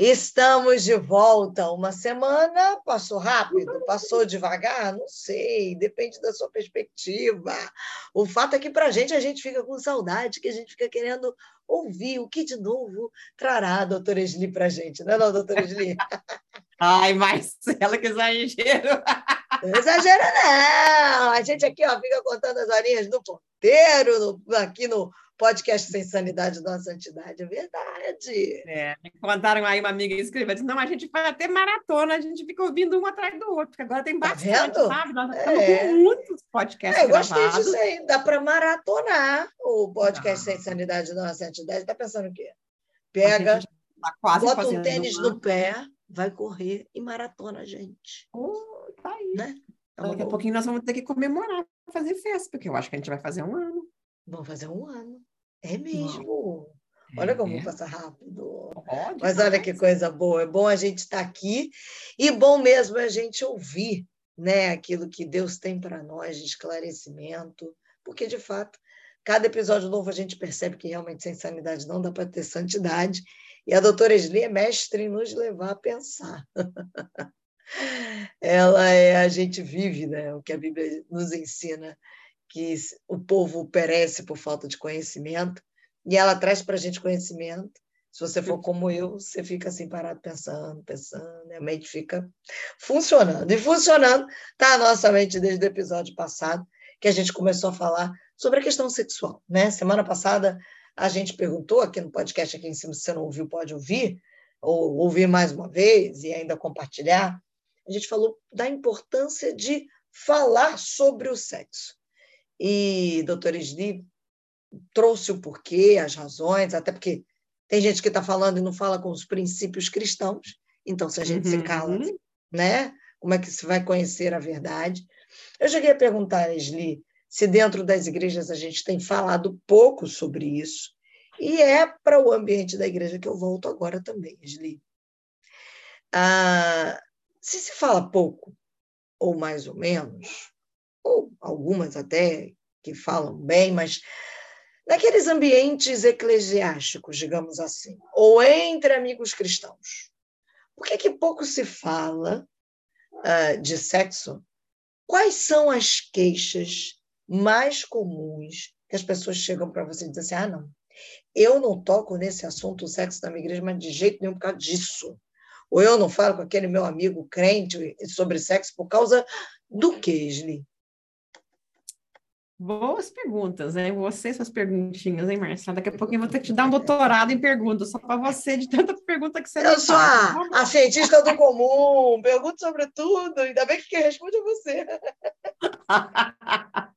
Estamos de volta. Uma semana passou rápido, passou devagar, não sei, depende da sua perspectiva. O fato é que para a gente a gente fica com saudade, que a gente fica querendo ouvir o que de novo trará a doutora Esli para a gente, não é, não, doutora Esli? Ai, Marcela, que exagero! Não exagera, não! A gente aqui ó, fica contando as horinhas no ponteiro, no, aqui no podcast Sem Sanidade da Santidade, é verdade. É, contaram aí uma amiga escreveu, disse, não, a gente vai até maratona, a gente fica ouvindo um atrás do outro, porque agora tem tá bastante, tá sabe? Nós estamos é. com muitos podcasts é, Eu gostei gravados. disso aí, dá para maratonar o podcast Sem Sanidade da Santidade. Está pensando o quê? Pega, tá bota um tênis uma... no pé, vai correr e maratona, gente. Oh, tá aí. Né? Então, daqui a pouquinho nós vamos ter que comemorar, fazer festa, porque eu acho que a gente vai fazer um ano. Vamos fazer um ano. É mesmo. Olha como é. passa rápido. Pode, Mas olha que coisa boa. É bom a gente estar tá aqui e bom mesmo a gente ouvir né, aquilo que Deus tem para nós de esclarecimento, porque de fato, cada episódio novo a gente percebe que realmente sem sanidade não dá para ter santidade. E a doutora Esli é mestre em nos levar a pensar. Ela é, a gente vive né, o que a Bíblia nos ensina que o povo perece por falta de conhecimento, e ela traz para a gente conhecimento. Se você for como eu, você fica assim parado pensando, pensando, e a mente fica funcionando. E funcionando está a nossa mente desde o episódio passado, que a gente começou a falar sobre a questão sexual. Né? Semana passada a gente perguntou aqui no podcast, aqui em cima, se você não ouviu, pode ouvir, ou ouvir mais uma vez e ainda compartilhar. A gente falou da importância de falar sobre o sexo. E doutor Esli trouxe o porquê, as razões, até porque tem gente que está falando e não fala com os princípios cristãos, então se a gente uhum. se cala, né? Como é que se vai conhecer a verdade? Eu cheguei a perguntar a Esli se dentro das igrejas a gente tem falado pouco sobre isso, e é para o ambiente da igreja que eu volto agora também, Esli. Ah, se se fala pouco, ou mais ou menos, ou algumas até que falam bem, mas naqueles ambientes eclesiásticos, digamos assim, ou entre amigos cristãos, por que, que pouco se fala uh, de sexo? Quais são as queixas mais comuns que as pessoas chegam para você e dizem assim: ah, não, eu não toco nesse assunto o sexo da minha igreja, mas de jeito nenhum por causa disso. Ou eu não falo com aquele meu amigo crente sobre sexo por causa do que, Sli? Boas perguntas, hein? Você, suas perguntinhas, hein, Marcela? Daqui a pouquinho eu vou ter que te dar um doutorado em perguntas, só para você, de tanta pergunta que você Eu sou a, a, cientista do comum, pergunto sobre tudo, ainda bem que quem responde é você.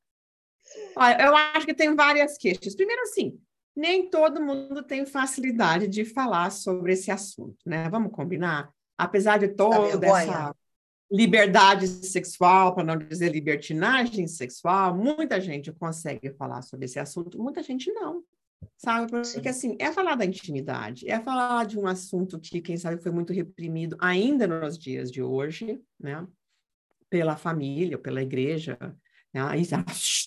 Olha, eu acho que tem várias queixas. Primeiro, assim, nem todo mundo tem facilidade de falar sobre esse assunto, né? Vamos combinar? Apesar de toda essa liberdade sexual, para não dizer libertinagem sexual, muita gente consegue falar sobre esse assunto, muita gente não. Sabe? Porque, assim, é falar da intimidade, é falar de um assunto que, quem sabe, foi muito reprimido ainda nos dias de hoje, né? Pela família, pela igreja, né? Aí,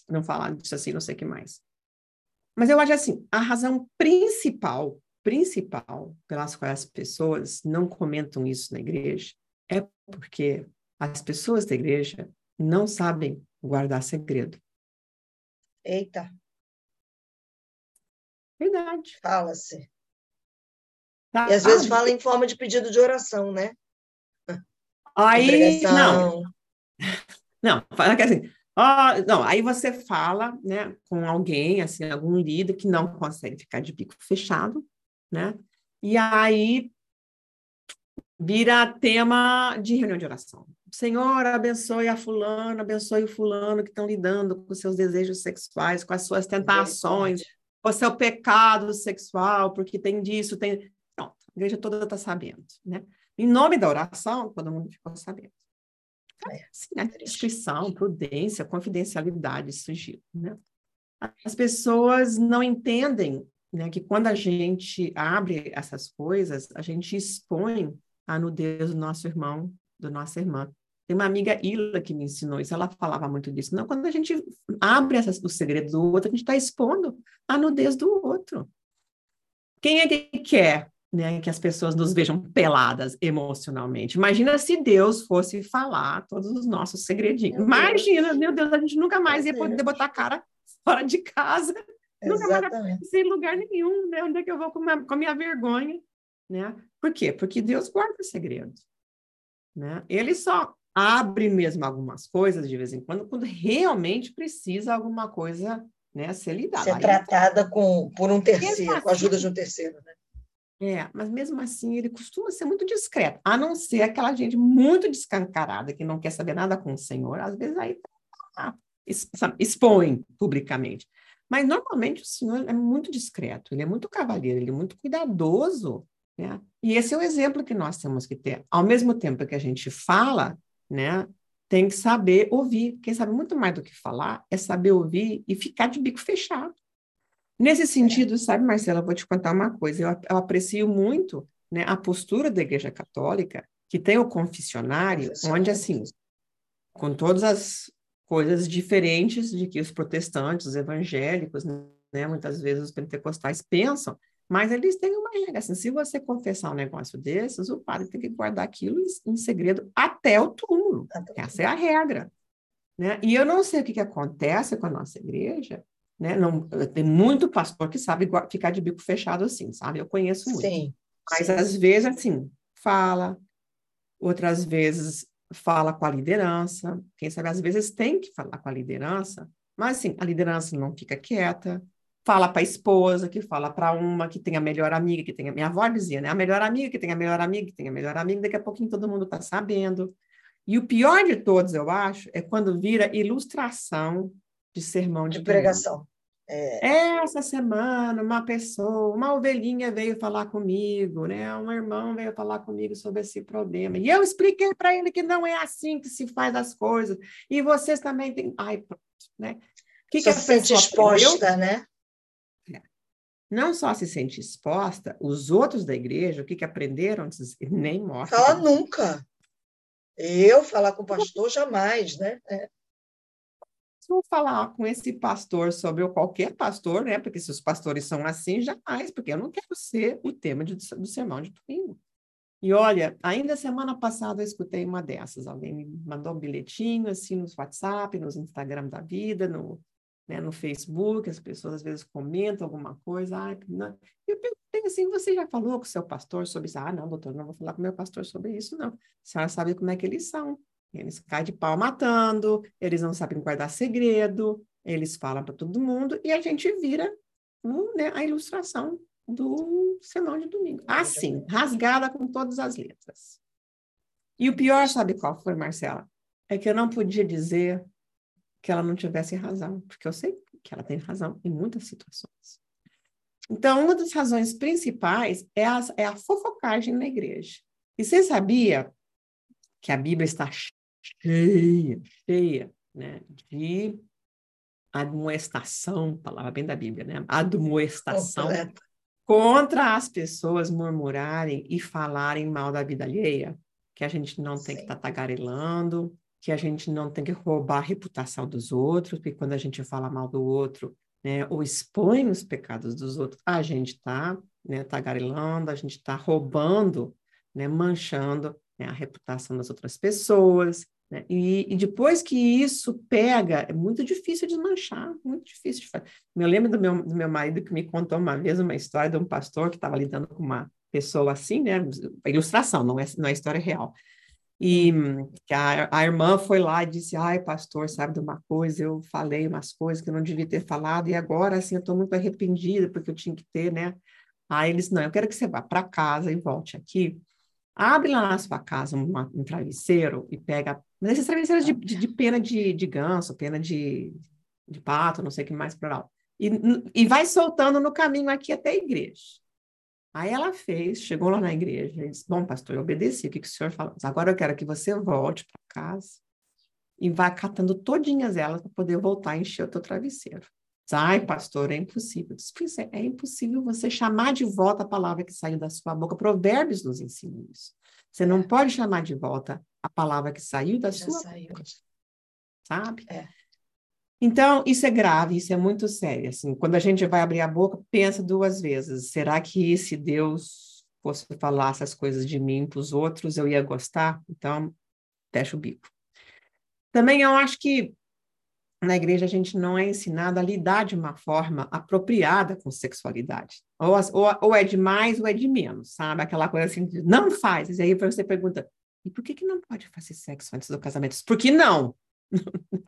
não falar disso assim, não sei o que mais. Mas eu acho assim, a razão principal, principal pelas quais as pessoas não comentam isso na igreja é porque as pessoas da igreja não sabem guardar segredo. Eita. Verdade. Fala-se. Tá, e às vezes fala em forma de pedido de oração, né? Aí, não. Não, fala que assim, ó, não, aí você fala, né, com alguém, assim, algum líder que não consegue ficar de bico fechado, né? E aí vira tema de reunião de oração. Senhor, abençoe a fulano, abençoe o fulano que estão lidando com seus desejos sexuais, com as suas tentações, com o seu pecado sexual, porque tem disso, tem... Pronto, a igreja toda está sabendo, né? Em nome da oração, todo mundo ficou sabendo. É, assim, a descrição, prudência, confidencialidade, sigilo, né? As pessoas não entendem né, que quando a gente abre essas coisas, a gente expõe a nudez do nosso irmão, da nossa irmã. Tem uma amiga Ila que me ensinou isso, ela falava muito disso. Não, quando a gente abre essa, o segredo do outro, a gente está expondo a nudez do outro. Quem é que quer né, que as pessoas nos vejam peladas emocionalmente. Imagina se Deus fosse falar todos os nossos segredinhos. Meu Imagina, Deus. meu Deus, a gente nunca mais ia poder botar a cara fora de casa, Exatamente. nunca mais sem lugar nenhum, né? Onde é que eu vou com a, com a minha vergonha, né? Por quê? Porque Deus guarda segredos, né? Ele só abre mesmo algumas coisas de vez em quando, quando realmente precisa alguma coisa né, ser lidada. Ser tratada com, por um terceiro, assim, com a ajuda de um terceiro, né? É, mas mesmo assim ele costuma ser muito discreto, a não ser aquela gente muito descancarada que não quer saber nada com o Senhor, às vezes aí ah, expõe publicamente. Mas normalmente o Senhor é muito discreto, ele é muito cavalheiro, ele é muito cuidadoso, né? E esse é o exemplo que nós temos que ter. Ao mesmo tempo que a gente fala, né, tem que saber ouvir. Quem sabe muito mais do que falar é saber ouvir e ficar de bico fechado. Nesse sentido, sabe, Marcela, eu vou te contar uma coisa. Eu, eu aprecio muito né, a postura da Igreja Católica, que tem o confessionário, onde, assim, com todas as coisas diferentes de que os protestantes, os evangélicos, né, muitas vezes os pentecostais pensam, mas eles têm uma regra, assim, se você confessar um negócio desses, o padre tem que guardar aquilo em segredo até o túmulo. Essa é a regra. Né? E eu não sei o que, que acontece com a nossa igreja, né? Não, tem muito pastor que sabe ficar de bico fechado assim, sabe? Eu conheço muito. Sim. Mas sim. às vezes, assim, fala, outras vezes fala com a liderança, quem sabe às vezes tem que falar com a liderança, mas assim, a liderança não fica quieta, fala para a esposa, que fala para uma que tem a melhor amiga, que tem a minha avó dizia, né? A melhor amiga, que tem a melhor amiga, que tem a melhor amiga, daqui a pouquinho todo mundo está sabendo. E o pior de todos, eu acho, é quando vira ilustração de sermão de, de pregação. É. Essa semana, uma pessoa, uma ovelhinha veio falar comigo, né? Um irmão veio falar comigo sobre esse problema. E eu expliquei para ele que não é assim que se faz as coisas. E vocês também têm. Ai, pronto, né? O que, que a se sente exposta, aprendeu? né? Não só se sente exposta, os outros da igreja, o que, que aprenderam? Nem mostra. Fala nunca. Eu falar com o pastor, jamais, né? É vou falar com esse pastor sobre qualquer pastor, né? Porque se os pastores são assim, jamais, porque eu não quero ser o tema de, do sermão de domingo. E olha, ainda semana passada eu escutei uma dessas. Alguém me mandou um bilhetinho assim no WhatsApp, nos Instagram da vida, no, né, no Facebook, as pessoas às vezes comentam alguma coisa. Ah, não. Eu perguntei assim: você já falou com o seu pastor sobre isso? Ah, não, doutor, não vou falar com o meu pastor sobre isso, não. A senhora sabe como é que eles são. Eles caem de pau matando, eles não sabem guardar segredo, eles falam para todo mundo e a gente vira um, né, a ilustração do sermão de domingo. Assim, rasgada com todas as letras. E o pior, sabe qual foi, Marcela? É que eu não podia dizer que ela não tivesse razão, porque eu sei que ela tem razão em muitas situações. Então, uma das razões principais é a, é a fofocagem na igreja. E você sabia que a Bíblia está cheia, cheia, né, de admoestação, palavra bem da Bíblia, né? Admoestação Completa. contra as pessoas murmurarem e falarem mal da vida alheia, que a gente não tem Sim. que estar tá tagarelando, que a gente não tem que roubar a reputação dos outros, porque quando a gente fala mal do outro, né, ou expõe os pecados dos outros, a gente está né, tagarelando, a gente está roubando, né, manchando né, a reputação das outras pessoas, né? E, e, depois que isso pega, é muito difícil desmanchar, muito difícil de fazer. Eu lembro do meu, do meu marido que me contou uma vez uma história de um pastor que estava lidando com uma pessoa assim, né? Ilustração, não é, não é história real. E que a, a irmã foi lá e disse: Ai, pastor, sabe de uma coisa? Eu falei umas coisas que eu não devia ter falado, e agora, assim, eu estou muito arrependida porque eu tinha que ter, né? Aí eles: Não, eu quero que você vá para casa e volte aqui Abre lá na sua casa uma, um travesseiro e pega. Mas esses travesseiros de, de, de pena de, de ganso, pena de, de pato, não sei o que mais plural. E, e vai soltando no caminho aqui até a igreja. Aí ela fez, chegou lá na igreja e disse: Bom, pastor, eu obedeci, o que, que o senhor falou? Agora eu quero que você volte para casa e vá catando todinhas elas para poder voltar a encher o teu travesseiro. Ai, pastor, é impossível. Diz, é, é impossível você chamar de volta a palavra que saiu da sua boca. Provérbios nos ensina isso. Você não é. pode chamar de volta a palavra que saiu da Já sua saiu. boca. Sabe? É. Então, isso é grave, isso é muito sério. Assim, quando a gente vai abrir a boca, pensa duas vezes. Será que esse Deus fosse falar essas coisas de mim para os outros, eu ia gostar, então fecha o bico. Também eu acho que na igreja a gente não é ensinado a lidar de uma forma apropriada com sexualidade. Ou, ou, ou é de mais ou é de menos, sabe? Aquela coisa assim, não faz. E aí você pergunta, e por que, que não pode fazer sexo antes do casamento? Por que não?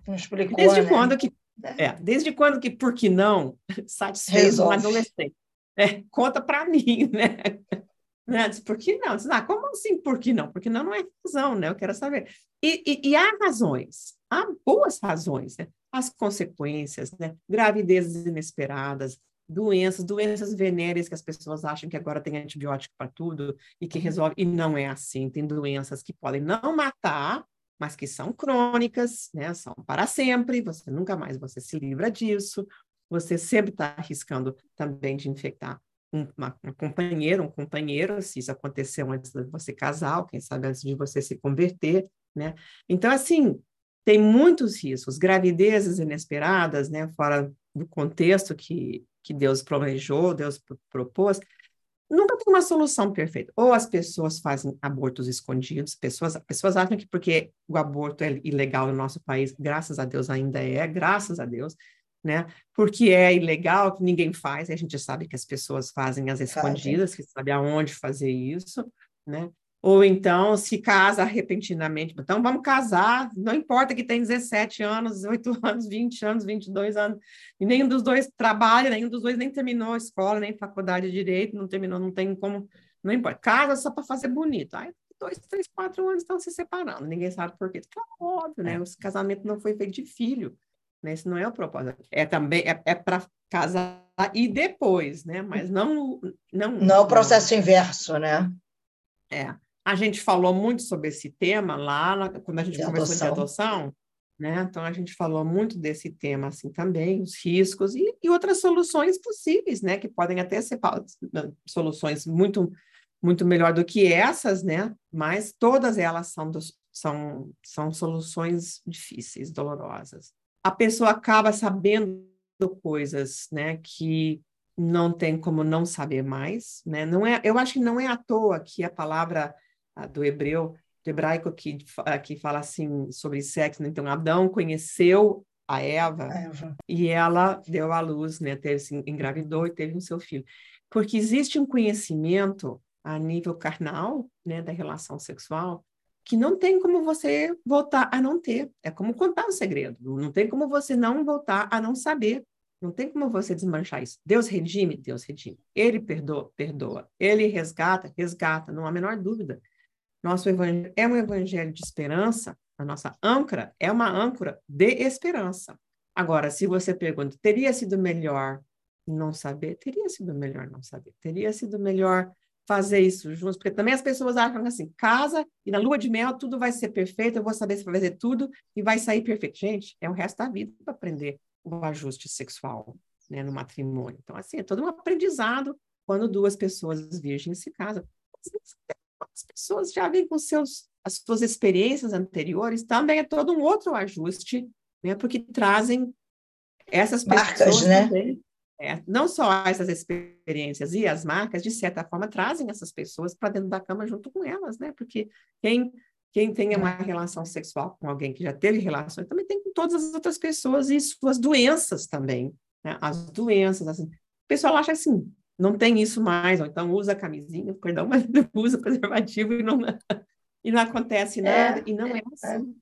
Não explicou, desde né? quando que é. é, desde quando que por que não satisfez Resolve. um adolescente? É, conta para mim, né? né? Diz, por que não? Diz, ah, como assim por que não? Porque não não é razão, né? Eu quero saber. E, e, e há razões, há boas razões, né? As consequências, né? Gravidezes inesperadas, doenças, doenças venéreas que as pessoas acham que agora tem antibiótico para tudo e que resolve, e não é assim. Tem doenças que podem não matar, mas que são crônicas, né? São para sempre, você nunca mais você se livra disso. Você sempre está arriscando também de infectar um, uma, uma companheira, um companheiro, se isso aconteceu antes de você casar, ou quem sabe antes de você se converter, né? Então, assim, tem muitos riscos, gravidezes inesperadas, né? Fora do contexto que, que Deus planejou, Deus propôs, nunca tem uma solução perfeita. Ou as pessoas fazem abortos escondidos, pessoas, pessoas acham que porque o aborto é ilegal no nosso país, graças a Deus ainda é, graças a Deus, né? Porque é ilegal, que ninguém faz, e a gente sabe que as pessoas fazem as escondidas, que sabe aonde fazer isso, né? Ou então se casa repentinamente. Então, vamos casar, não importa que tem 17 anos, 18 anos, 20 anos, 22 anos, e nenhum dos dois trabalha, nenhum dos dois nem terminou a escola, nem faculdade de direito, não terminou, não tem como, não importa. Casa só para fazer bonito. Aí, dois, três, quatro anos estão se separando, ninguém sabe por quê. Claro, óbvio, né? É. O casamento não foi feito de filho. Né? Esse não é o propósito. É também é, é para casar e depois, né? Mas não não não o processo inverso, né? É. A gente falou muito sobre esse tema lá quando a gente de conversou adoção. de adoção, né? Então a gente falou muito desse tema assim também, os riscos e, e outras soluções possíveis, né? Que podem até ser soluções muito muito melhor do que essas, né? Mas todas elas são dos, são, são soluções difíceis, dolorosas a pessoa acaba sabendo coisas, né, que não tem como não saber mais, né? Não é, eu acho que não é à toa que a palavra a, do hebreu, do hebraico que que fala assim sobre sexo, né? então Adão conheceu a Eva, Eva, e ela deu à luz, né? Teve, se engravidou e teve um seu filho. Porque existe um conhecimento a nível carnal, né, da relação sexual, que não tem como você voltar a não ter. É como contar um segredo. Não tem como você não voltar a não saber. Não tem como você desmanchar isso. Deus redime, Deus redime. Ele perdoa, perdoa. Ele resgata, resgata, não há a menor dúvida. Nosso evangelho é um evangelho de esperança. A nossa âncora é uma âncora de esperança. Agora, se você pergunta, teria sido melhor não saber? Teria sido melhor não saber. Teria sido melhor fazer isso juntos, porque também as pessoas acham assim, casa e na lua de mel tudo vai ser perfeito, eu vou saber fazer tudo e vai sair perfeito. Gente, é o resto da vida para aprender o ajuste sexual né, no matrimônio. Então, assim, é todo um aprendizado quando duas pessoas virgens se casam. As pessoas já vêm com seus, as suas experiências anteriores, também é todo um outro ajuste, né, porque trazem essas Marcas, né? também é, não só essas experiências e as marcas, de certa forma, trazem essas pessoas para dentro da cama junto com elas, né? Porque quem, quem tem uma relação sexual com alguém que já teve relações, também tem com todas as outras pessoas e suas doenças também, né? As doenças, assim. O pessoal acha assim, não tem isso mais, ou então usa camisinha, perdão, mas usa preservativo e não, e não acontece nada, é, e não é, é assim.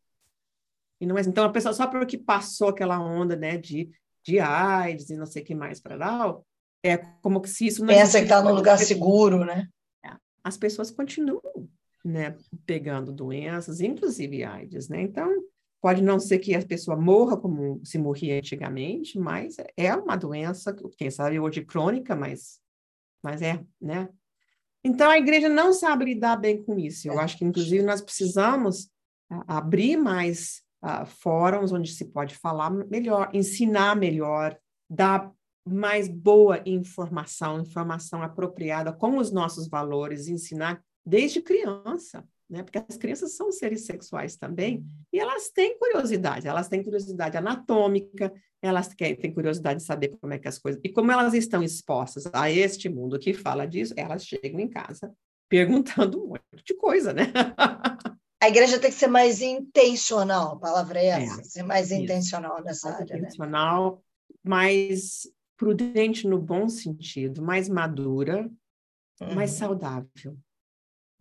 E não é, assim. então, a pessoa, só porque passou aquela onda, né, de de AIDS e não sei o que mais para lá, é como que se isso não pensa que está num lugar seguro, né? É, as pessoas continuam, né, pegando doenças, inclusive AIDS, né? Então pode não ser que a pessoa morra como se morria antigamente, mas é uma doença, quem sabe hoje crônica, mas mas é, né? Então a igreja não sabe lidar bem com isso. Eu acho que inclusive nós precisamos abrir mais uh, fóruns onde se pode falar melhor, ensinar melhor, dar mais boa informação, informação apropriada com os nossos valores, ensinar desde criança, né? Porque as crianças são seres sexuais também e elas têm curiosidade, elas têm curiosidade anatômica, elas têm curiosidade de saber como é que as coisas e como elas estão expostas a este mundo que fala disso, elas chegam em casa perguntando um monte de coisa, né? A igreja tem que ser mais intencional, a palavra é essa, é, ser mais isso. intencional nessa mais área. Né? Intencional, né? mais prudente no bom sentido, mais madura, uhum. mais saudável.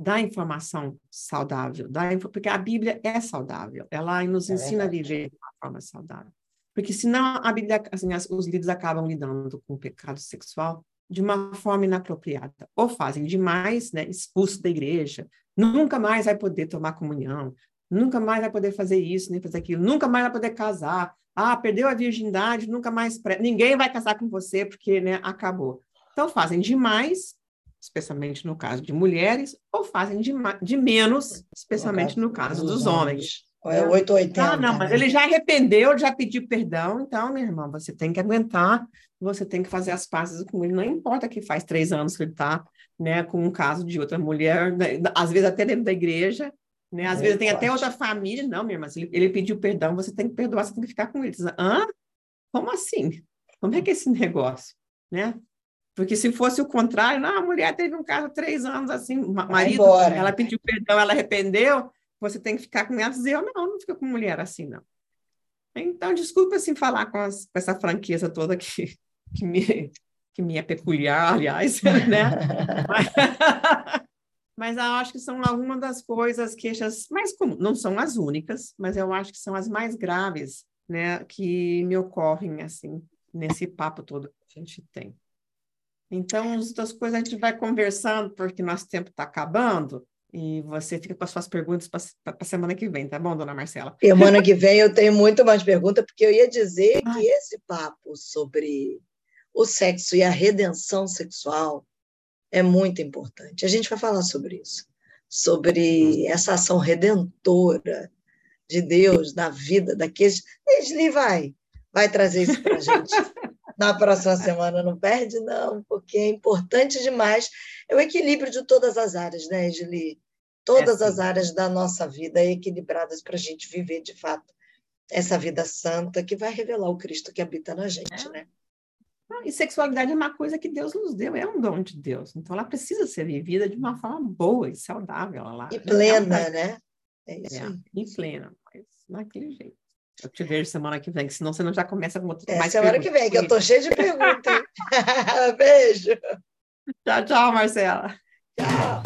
Dá informação saudável, dá, porque a Bíblia é saudável, ela nos é ensina verdade. a viver de uma forma saudável. Porque senão a Bíblia, assim, as, os líderes acabam lidando com o pecado sexual de uma forma inapropriada. Ou fazem demais, né, expulso da igreja, nunca mais vai poder tomar comunhão, nunca mais vai poder fazer isso, nem fazer aquilo, nunca mais vai poder casar. Ah, perdeu a virgindade, nunca mais. Pre... Ninguém vai casar com você porque né, acabou. Então, fazem demais, especialmente no caso de mulheres, ou fazem de, de menos, especialmente no caso, no caso dos, homens. homens. É 880. Ah, não, mas né? ele já arrependeu, já pediu perdão, então, minha irmã, você tem que aguentar, você tem que fazer as pazes com ele. Não importa que faz três anos que ele está né, com um caso de outra mulher, né, às vezes até dentro da igreja, né? Às é, vezes tem até outra família. Não, minha irmã, ele, ele pediu perdão, você tem que perdoar, você tem que ficar com ele. Hã? Como assim? Como é que é esse negócio? Né? Porque se fosse o contrário, não, a mulher teve um caso três anos assim, marido, ela pediu perdão, ela arrependeu, você tem que ficar com ela dizer, eu não, não fico com mulher assim, não. Então, desculpa assim falar com, as, com essa franqueza toda que, que, me, que me é peculiar, aliás, né? mas, mas eu acho que são algumas das coisas, queixas mais comuns, não são as únicas, mas eu acho que são as mais graves, né, que me ocorrem, assim, nesse papo todo que a gente tem. Então, as coisas a gente vai conversando, porque nosso tempo está acabando, e você fica com as suas perguntas para a semana que vem, tá bom, dona Marcela? Semana que vem eu tenho muito mais perguntas, porque eu ia dizer Ai. que esse papo sobre o sexo e a redenção sexual é muito importante. A gente vai falar sobre isso, sobre essa ação redentora de Deus na vida daqueles. Esli vai, vai trazer isso para a gente. Na próxima semana não perde, não, porque é importante demais. É o equilíbrio de todas as áreas, né, Esli? todas é, as áreas da nossa vida equilibradas para a gente viver de fato essa vida santa que vai revelar o Cristo que habita na gente, é. né? E sexualidade é uma coisa que Deus nos deu, é um dom de Deus. Então ela precisa ser vivida de uma forma boa e saudável. Ela, e plena, é né? É isso. É, e plena, mas naquele jeito. Eu te vejo semana que vem, senão você não já começa com outro é, mais semana que vem, que eu tô cheia de perguntas. Beijo. Tchau, tchau, Marcela. Tchau.